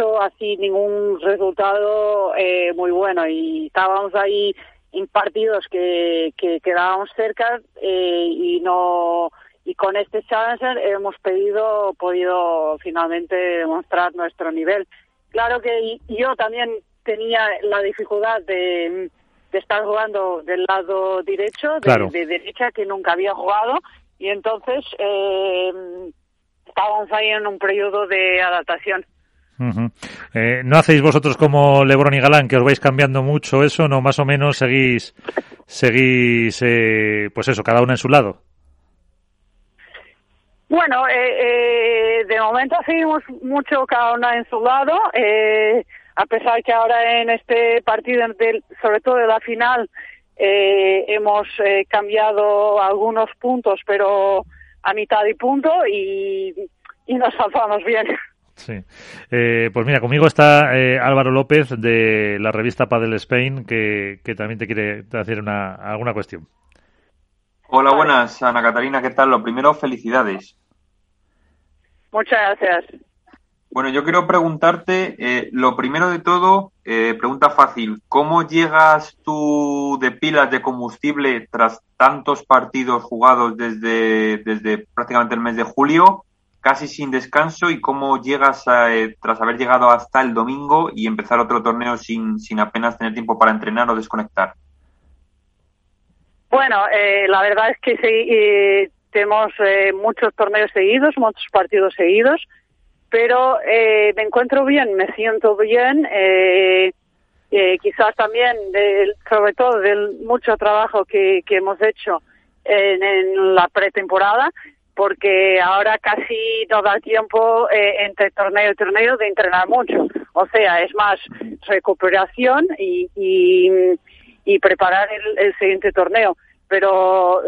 hecho así ningún resultado eh, muy bueno. Y estábamos ahí en partidos que, que quedábamos cerca eh, y no y con este Challenger hemos pedido podido finalmente demostrar nuestro nivel. Claro que yo también tenía la dificultad de, estar jugando del lado derecho de, derecha que nunca había jugado. Y entonces eh, estábamos ahí en un periodo de adaptación eh, ¿No hacéis vosotros como Lebron y Galán, que os vais cambiando mucho eso? ¿No más o menos seguís, seguís eh, pues eso, cada uno en su lado? Bueno, eh, de momento seguimos mucho cada una en su lado, a pesar que ahora en este partido, sobre todo de la final, hemos cambiado algunos puntos, pero a mitad de punto y, y nos salvamos bien. Sí. Eh, pues mira, conmigo está eh, Álvaro López de la revista Padel Spain, que, también te quiere hacer una, alguna cuestión. Hola, buenas, Ana Catarina, ¿qué tal? Lo primero, felicidades. Muchas gracias. Bueno, yo quiero preguntarte, eh, lo primero de todo, pregunta fácil, ¿cómo llegas tú de pilas de combustible tras tantos partidos jugados desde, desde prácticamente el mes de julio? Casi sin descanso y cómo llegas eh, tras haber llegado hasta el domingo y empezar otro torneo sin, sin apenas tener tiempo para entrenar o desconectar? Bueno, eh, la verdad es que eh, tenemos muchos torneos seguidos, muchos partidos seguidos, pero me encuentro bien, me siento bien. quizás también, sobre todo, del mucho trabajo que, que hemos hecho en la pretemporada porque ahora casi no da tiempo eh, entre torneo y torneo de entrenar mucho. O sea, es más recuperación y, preparar el, siguiente torneo. Pero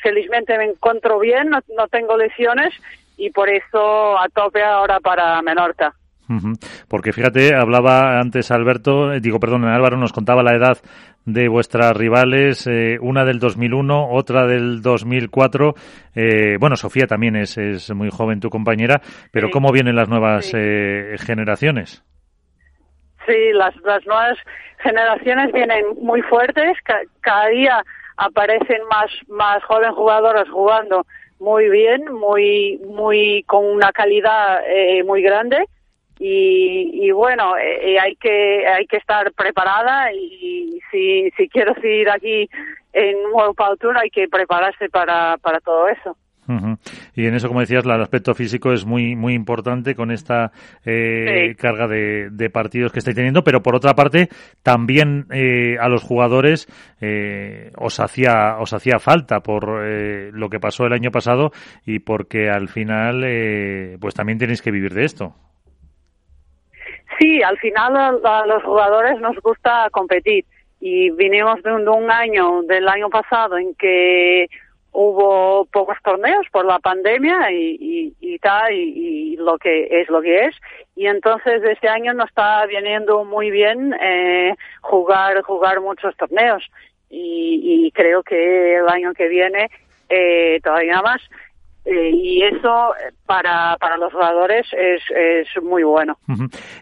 felizmente me encuentro bien, no, no tengo lesiones y por eso a tope ahora para Menorca. Porque fíjate, hablaba antes Alberto, eh, digo, perdón, Álvaro nos contaba la edad de vuestras rivales, eh, una del 2001, otra del 2004. Eh, bueno, Sofía también es, es, muy joven, tu compañera, pero ¿cómo vienen las nuevas eh, generaciones? Sí, las, las nuevas generaciones vienen muy fuertes, cada día aparecen más, más jóvenes jugadoras jugando muy bien, muy, muy, con una calidad muy grande y, bueno eh, hay que hay que estar preparada y si si quiero seguir aquí en World Power Tour hay que prepararse para para todo eso. Y en eso, como decías, el aspecto físico es muy muy importante con esta eh, carga de, de, partidos que estáis teniendo, pero por otra parte, también eh, a los jugadores eh, os hacía os hacía falta por eh, lo que pasó el año pasado y porque al final, eh, pues también tenéis que vivir de esto. Sí, al final a, los jugadores nos gusta competir y vinimos de un, año, del año pasado, en que hubo pocos torneos por la pandemia y, y, tal, y, lo que es lo que es. Y entonces este año nos está viniendo muy bien eh, jugar, jugar muchos torneos. Y, y creo que el año que viene eh, todavía más. Eh, y eso eh, para, para los jugadores es, es muy bueno.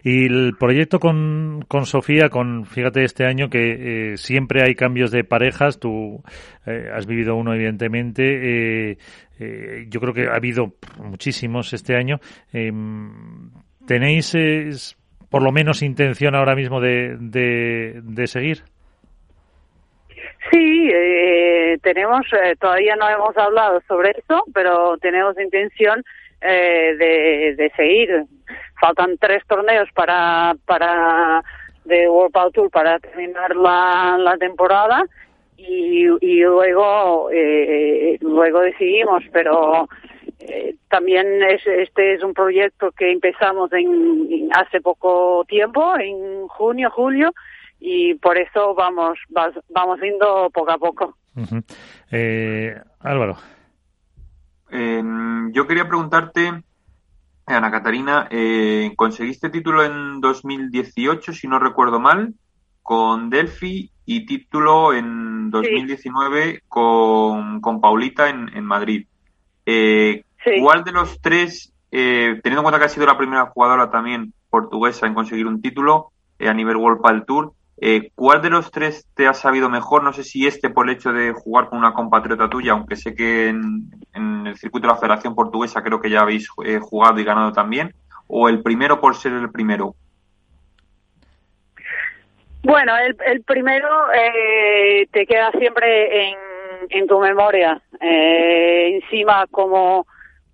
Y el proyecto con, con Sofía, con fíjate este año que eh, siempre hay cambios de parejas, tú has vivido uno evidentemente, yo creo que ha habido muchísimos este año. Em, ¿Tenéis por lo menos intención ahora mismo de, de, de seguir? Sí, tenemos, eh, todavía no hemos hablado sobre eso, pero tenemos intención eh, de, seguir. Faltan tres torneos para, para de World Power Tour para terminar la, la temporada y, y luego eh, luego decidimos, pero eh, también es, este es un proyecto que empezamos en, hace poco tiempo, en junio, julio, y por eso vamos vamos yendo poco a poco. Eh, Álvaro. yo quería preguntarte, Ana Catarina, eh, conseguiste título en 2018, si no recuerdo mal, con Delphi y título en 2019 con, con Paulita en, en Madrid. Eh, ¿Cuál de los tres, eh, teniendo en cuenta que has sido la primera jugadora también portuguesa en conseguir un título a nivel World Padel Tour. ¿Cuál de los tres te ha sabido mejor? No sé si este por el hecho de jugar con una compatriota tuya, aunque sé que en, en el circuito de la Federación Portuguesa creo que ya habéis jugado y ganado también, o el primero por ser el primero. Bueno, el, primero eh, te queda siempre en, tu memoria. Eh, encima, como,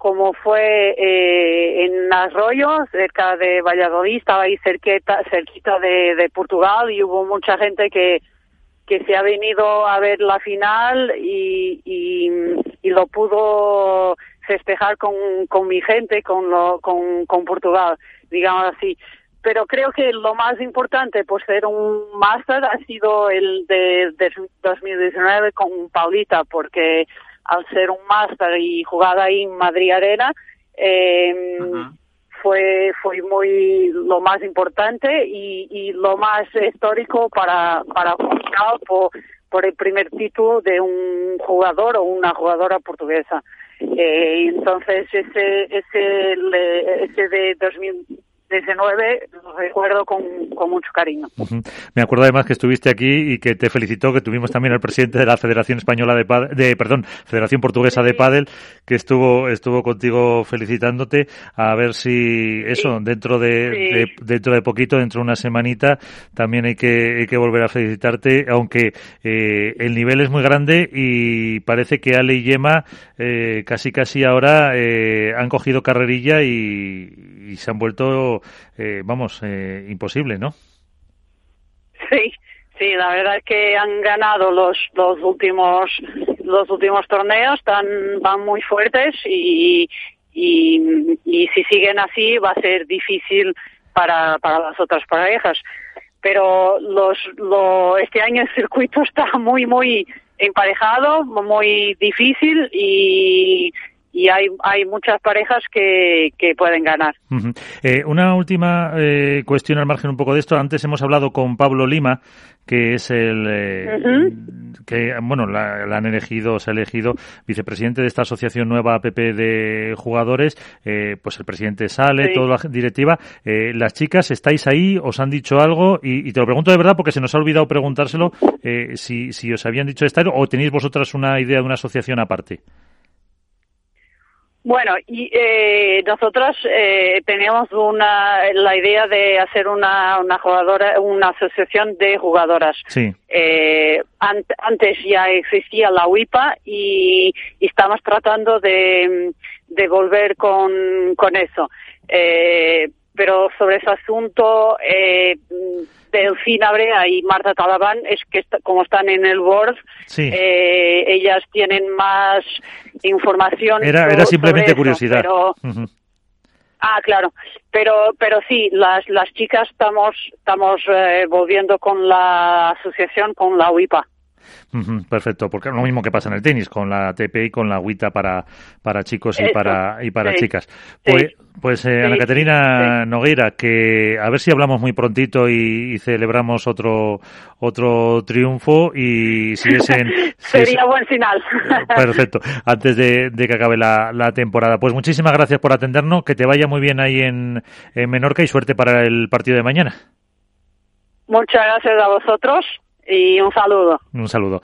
como fue eh, en Arroyos, cerca de Valladolid, estaba ahí cerquita, cerquita de, Portugal y hubo mucha gente que, que se ha venido a ver la final y, y, lo pudo festejar con, con mi gente, con, lo, con, con Portugal, digamos así. Pero creo que lo más importante por ser un máster ha sido el de, 2019 con Paulita, porque al ser un máster y jugar ahí en Madrid Arena, eh, fue fue muy lo más importante y, y lo más histórico para para por, por el primer título de un jugador o una jugadora portuguesa. Eh, entonces ese ese ese de 2000 19 lo recuerdo con, mucho cariño. Me acuerdo además que estuviste aquí y que te felicitó, que tuvimos también al presidente de la Federación Española de, de perdón, Federación Portuguesa de Pádel, que estuvo estuvo contigo felicitándote, a ver si eso dentro de, dentro de poquito, dentro de una semanita, también hay que hay que volver a felicitarte, aunque eh, el nivel es muy grande y parece que Ale y Yema eh, casi casi ahora eh, han cogido carrerilla y, y se han vuelto eh, vamos, eh, imposible, ¿no? Sí, sí, la verdad es que han ganado los, los últimos los últimos torneos, están, van muy fuertes y, y, y si siguen así va a ser difícil para, para las otras parejas. Pero los, lo, este año el circuito está muy, muy emparejado, muy difícil y y hay, hay muchas parejas que, que pueden ganar. Eh, una última eh, cuestión al margen un poco de esto. Antes hemos hablado con Pablo Lima, que es el eh, que bueno la, han elegido se ha elegido vicepresidente de esta asociación nueva APP de jugadores. Pues el presidente sale toda la directiva. Las chicas estáis ahí os han dicho algo y, te lo pregunto de verdad porque se nos ha olvidado preguntárselo si si os habían dicho estar o tenéis vosotras una idea de una asociación aparte bueno, y eh, nosotros eh, teníamos una, la idea de hacer una, una jugadora, una asociación de jugadoras. Sí. Eh, antes ya existía la UIPA y, estamos tratando de, de volver con, con eso. Eh, pero sobre ese asunto, eh, Delfina Brea y Marta Talabán es que como están en el board, eh, ellas tienen más información. Era, era simplemente curiosidad. Ah, claro, pero pero sí, las las chicas estamos estamos eh, volviendo con la asociación con la UIPA perfecto, porque es lo mismo que pasa en el tenis, con la ATP y con la agüita para, para chicos y para, y para chicas. Pues, pues eh, Ana Caterina Nogueira, que a ver si hablamos muy prontito y, celebramos otro, otro triunfo y si es en... Sería buen final. Perfecto, antes de, que acabe la, la, temporada. Pues muchísimas gracias por atendernos, que te vaya muy bien ahí en, en Menorca y suerte para el partido de mañana. Muchas gracias a vosotros y un saludo. Un saludo.